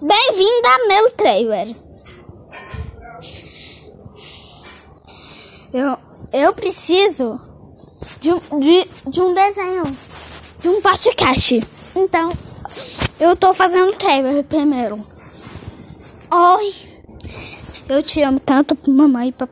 Bem-vinda, a meu trailer. Eu, eu preciso de, de, de um desenho, de um podcast. Então, eu tô fazendo trailer primeiro. Oi, eu te amo tanto, mamãe e papai.